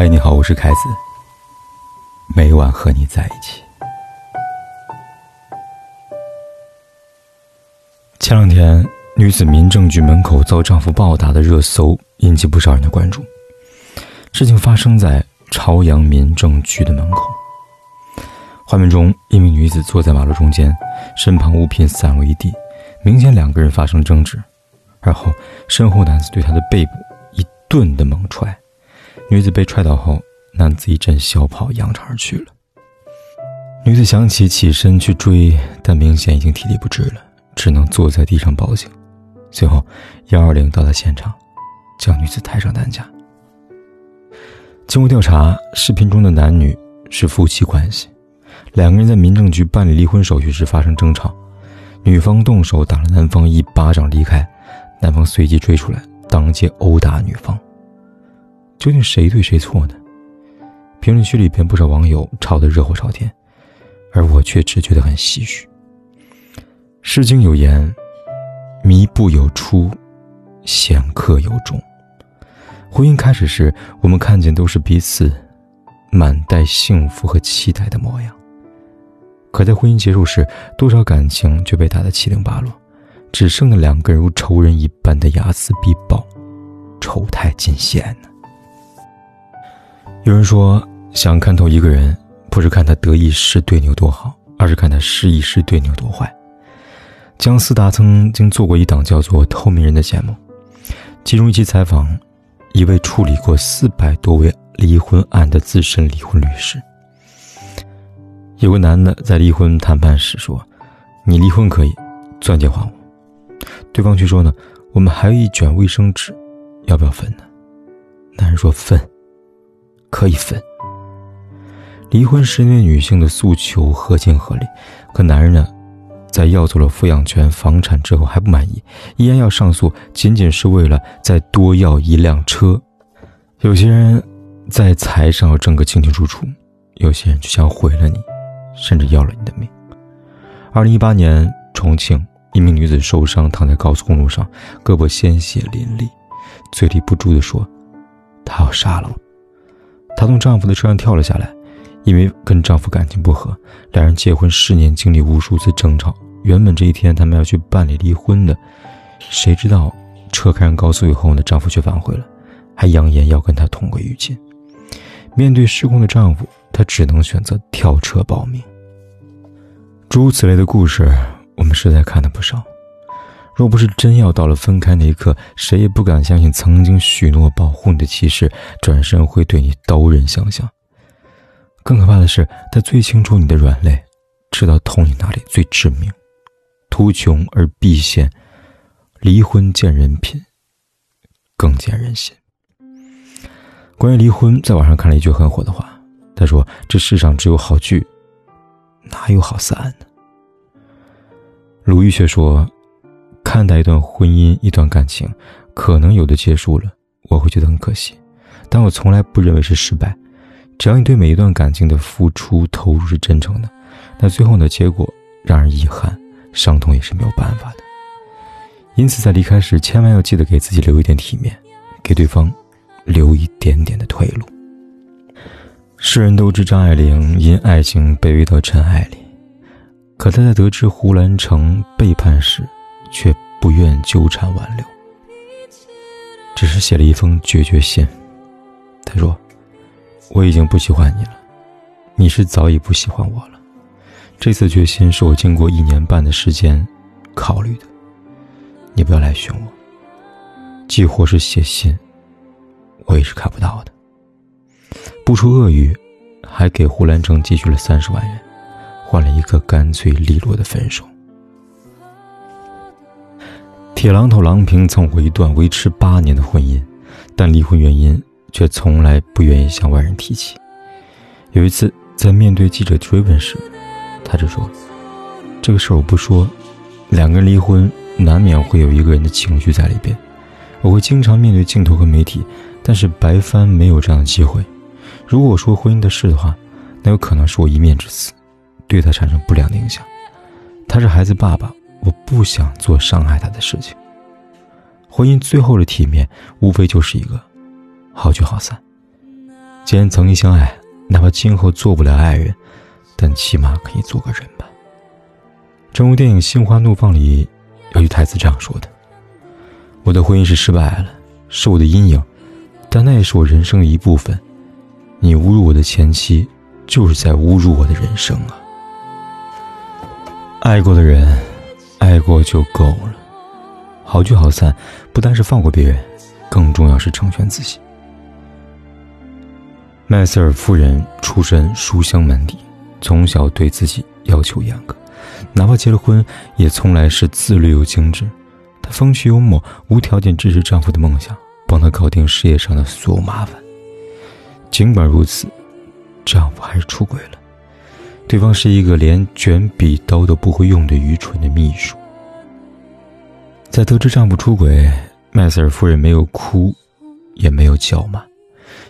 嗨，你好，我是凯子。每晚和你在一起。前两天，女子民政局门口遭丈夫暴打的热搜引起不少人的关注。事情发生在朝阳民政局的门口。画面中，一名女子坐在马路中间，身旁物品散落一地，明显两个人发生争执。而后，身后男子对她的背部一顿的猛踹。女子被踹倒后，男子一阵小跑，扬长而去了。女子想起起身去追，但明显已经体力不支了，只能坐在地上报警。随后，幺二零到达现场，将女子抬上担架。经过调查，视频中的男女是夫妻关系，两个人在民政局办理离婚手续时发生争吵，女方动手打了男方一巴掌离开，男方随即追出来，当街殴打女方。究竟谁对谁错呢？评论区里边不少网友吵得热火朝天，而我却只觉得很唏嘘。《诗经》有言：“靡不有初，显克有终。”婚姻开始时，我们看见都是彼此满带幸福和期待的模样；可在婚姻结束时，多少感情却被打得七零八落，只剩了两个人如仇人一般的睚眦必报，丑态尽显呢。有人说，想看透一个人，不是看他得意时对你有多好，而是看他失意时对你有多坏。姜思达曾经做过一档叫做《透明人》的节目，其中一期采访一位处理过四百多位离婚案的资深离婚律师。有个男的在离婚谈判时说：“你离婚可以，钻戒还我。”对方却说：“呢，我们还有一卷卫生纸，要不要分呢？”男人说：“分。”可以分。离婚时，那女性的诉求合情合理，可男人呢，在要走了抚养权、房产之后还不满意，依然要上诉，仅仅是为了再多要一辆车。有些人，在财上要争个清清楚楚，有些人就想毁了你，甚至要了你的命。二零一八年，重庆一名女子受伤躺在高速公路上，胳膊鲜血淋漓，嘴里不住地说：“他要杀了我。”她从丈夫的车上跳了下来，因为跟丈夫感情不和，两人结婚十年，经历无数次争吵。原本这一天他们要去办理离婚的，谁知道车开上高速以后呢？丈夫却反悔了，还扬言要跟她同归于尽。面对失控的丈夫，她只能选择跳车保命。诸如此类的故事，我们实在看的不少。若不是真要到了分开那一刻，谁也不敢相信曾经许诺保护你的骑士，转身会对你刀刃相向。更可怕的是，他最清楚你的软肋，知道痛你哪里最致命。图穷而必现，离婚见人品，更见人心。关于离婚，在网上看了一句很火的话，他说：“这世上只有好聚，哪有好散呢？”鲁豫却说。看待一段婚姻、一段感情，可能有的结束了，我会觉得很可惜，但我从来不认为是失败。只要你对每一段感情的付出、投入是真诚的，那最后的结果让人遗憾、伤痛也是没有办法的。因此，在离开时，千万要记得给自己留一点体面，给对方留一点点的退路。世人都知张爱玲因爱情卑微到尘埃里，可她在得知胡兰成背叛时，却不愿纠缠挽留，只是写了一封决绝信。他说：“我已经不喜欢你了，你是早已不喜欢我了。这次决心是我经过一年半的时间考虑的。你不要来寻我，即或是写信，我也是看不到的。”不出恶语，还给胡兰成寄去了三十万元，换了一个干脆利落的分手。铁榔头郎平曾过一段维持八年的婚姻，但离婚原因却从来不愿意向外人提起。有一次在面对记者追问时，他就说：“这个事我不说，两个人离婚难免会有一个人的情绪在里边。我会经常面对镜头和媒体，但是白帆没有这样的机会。如果我说婚姻的事的话，那有可能是我一面之词，对他产生不良的影响。他是孩子爸爸。”我不想做伤害他的事情。婚姻最后的体面，无非就是一个好聚好散。既然曾经相爱，哪怕今后做不了爱人，但起码可以做个人吧。正如电影《心花怒放》里有句台词这样说的：“我的婚姻是失败了，是我的阴影，但那也是我人生的一部分。你侮辱我的前妻，就是在侮辱我的人生啊！爱过的人，爱过就够了。好聚好散，不单是放过别人，更重要是成全自己。”麦瑟尔夫人出身书香门第，从小对自己要求严格，哪怕结了婚，也从来是自律又精致。她风趣幽默，无条件支持丈夫的梦想，帮他搞定事业上的所有麻烦。尽管如此，丈夫还是出轨了。对方是一个连卷笔刀都不会用的愚蠢的秘书。在得知丈夫出轨，麦瑟尔夫人没有哭，也没有叫骂。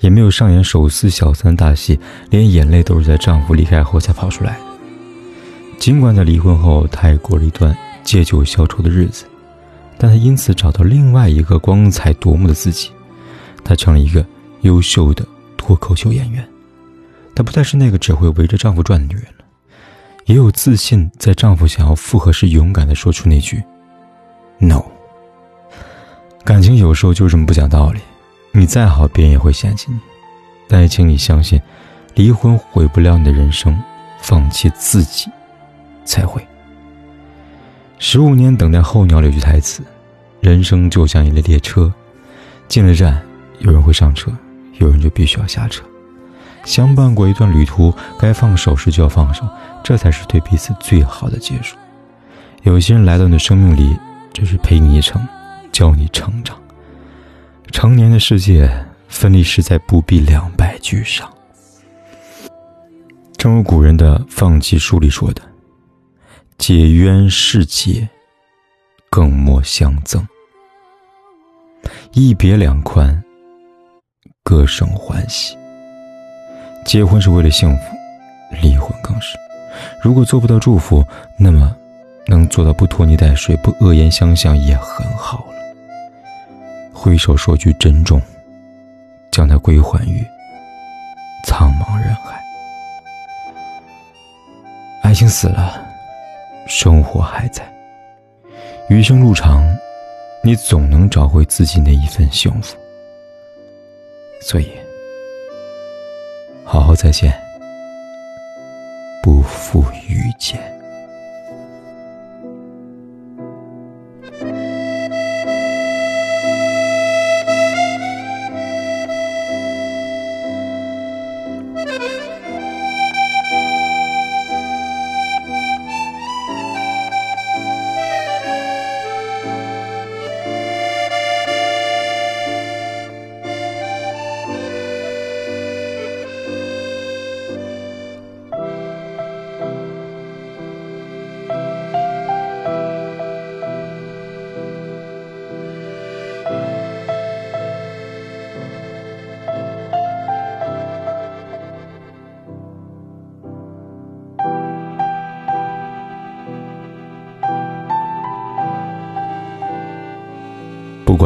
也没有上演手撕小三大戏，连眼泪都是在丈夫离开后才跑出来的。尽管在离婚后，她也过了一段借酒消愁的日子，但她因此找到另外一个光彩夺目的自己。她成了一个优秀的脱口秀演员。她不再是那个只会围着丈夫转的女人了，也有自信，在丈夫想要复合时，勇敢地说出那句 “no”。感情有时候就这么不讲道理。你再好，别人也会嫌弃你。但也请你相信，离婚毁不了你的人生，放弃自己才会。十五年等待候鸟有句台词：人生就像一列列车，进了站，有人会上车，有人就必须要下车。相伴过一段旅途，该放手时就要放手，这才是对彼此最好的结束。有些人来到你的生命里，只是陪你一程，教你成长。成年的世界，分离实在不必两败俱伤。正如古人的《放弃书》里说的：“解冤释结，更莫相赠。一别两宽，各生欢喜。”结婚是为了幸福，离婚更是。如果做不到祝福，那么能做到不拖泥带水、不恶言相向也很好了。挥手说句珍重，将它归还于苍茫人海。爱情死了，生活还在。余生路长，你总能找回自己那一份幸福。所以，好好再见，不负遇见。